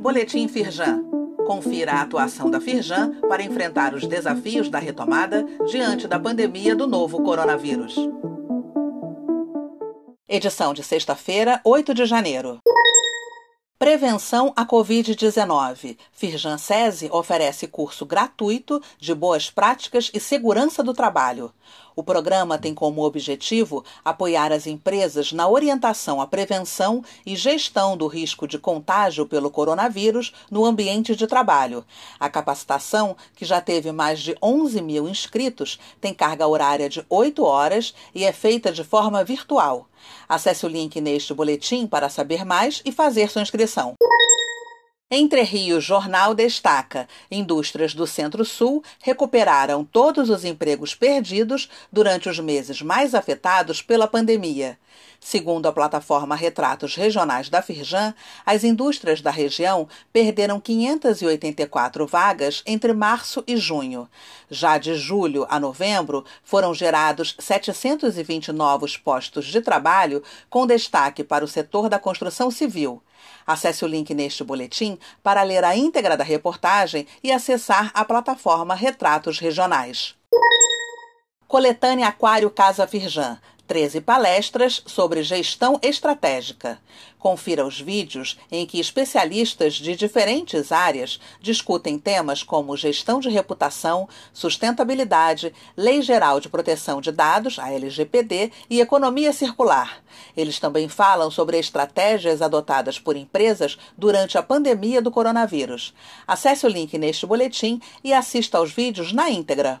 Boletim Firjan. Confira a atuação da Firjan para enfrentar os desafios da retomada diante da pandemia do novo coronavírus. Edição de sexta-feira, 8 de janeiro. Prevenção à Covid-19. Firjan SESI oferece curso gratuito de boas práticas e segurança do trabalho. O programa tem como objetivo apoiar as empresas na orientação à prevenção e gestão do risco de contágio pelo coronavírus no ambiente de trabalho. A capacitação, que já teve mais de 11 mil inscritos, tem carga horária de 8 horas e é feita de forma virtual. Acesse o link neste boletim para saber mais e fazer sua inscrição. Entre Rios Jornal destaca: indústrias do Centro-Sul recuperaram todos os empregos perdidos durante os meses mais afetados pela pandemia. Segundo a plataforma Retratos Regionais da Firjan, as indústrias da região perderam 584 vagas entre março e junho. Já de julho a novembro, foram gerados 720 novos postos de trabalho, com destaque para o setor da construção civil. Acesse o link neste boletim para ler a íntegra da reportagem e acessar a plataforma Retratos Regionais. Coletânea Aquário Casa Firjan 13 palestras sobre gestão estratégica. Confira os vídeos em que especialistas de diferentes áreas discutem temas como gestão de reputação, sustentabilidade, Lei Geral de Proteção de Dados, a LGPD, e economia circular. Eles também falam sobre estratégias adotadas por empresas durante a pandemia do coronavírus. Acesse o link neste boletim e assista aos vídeos na íntegra.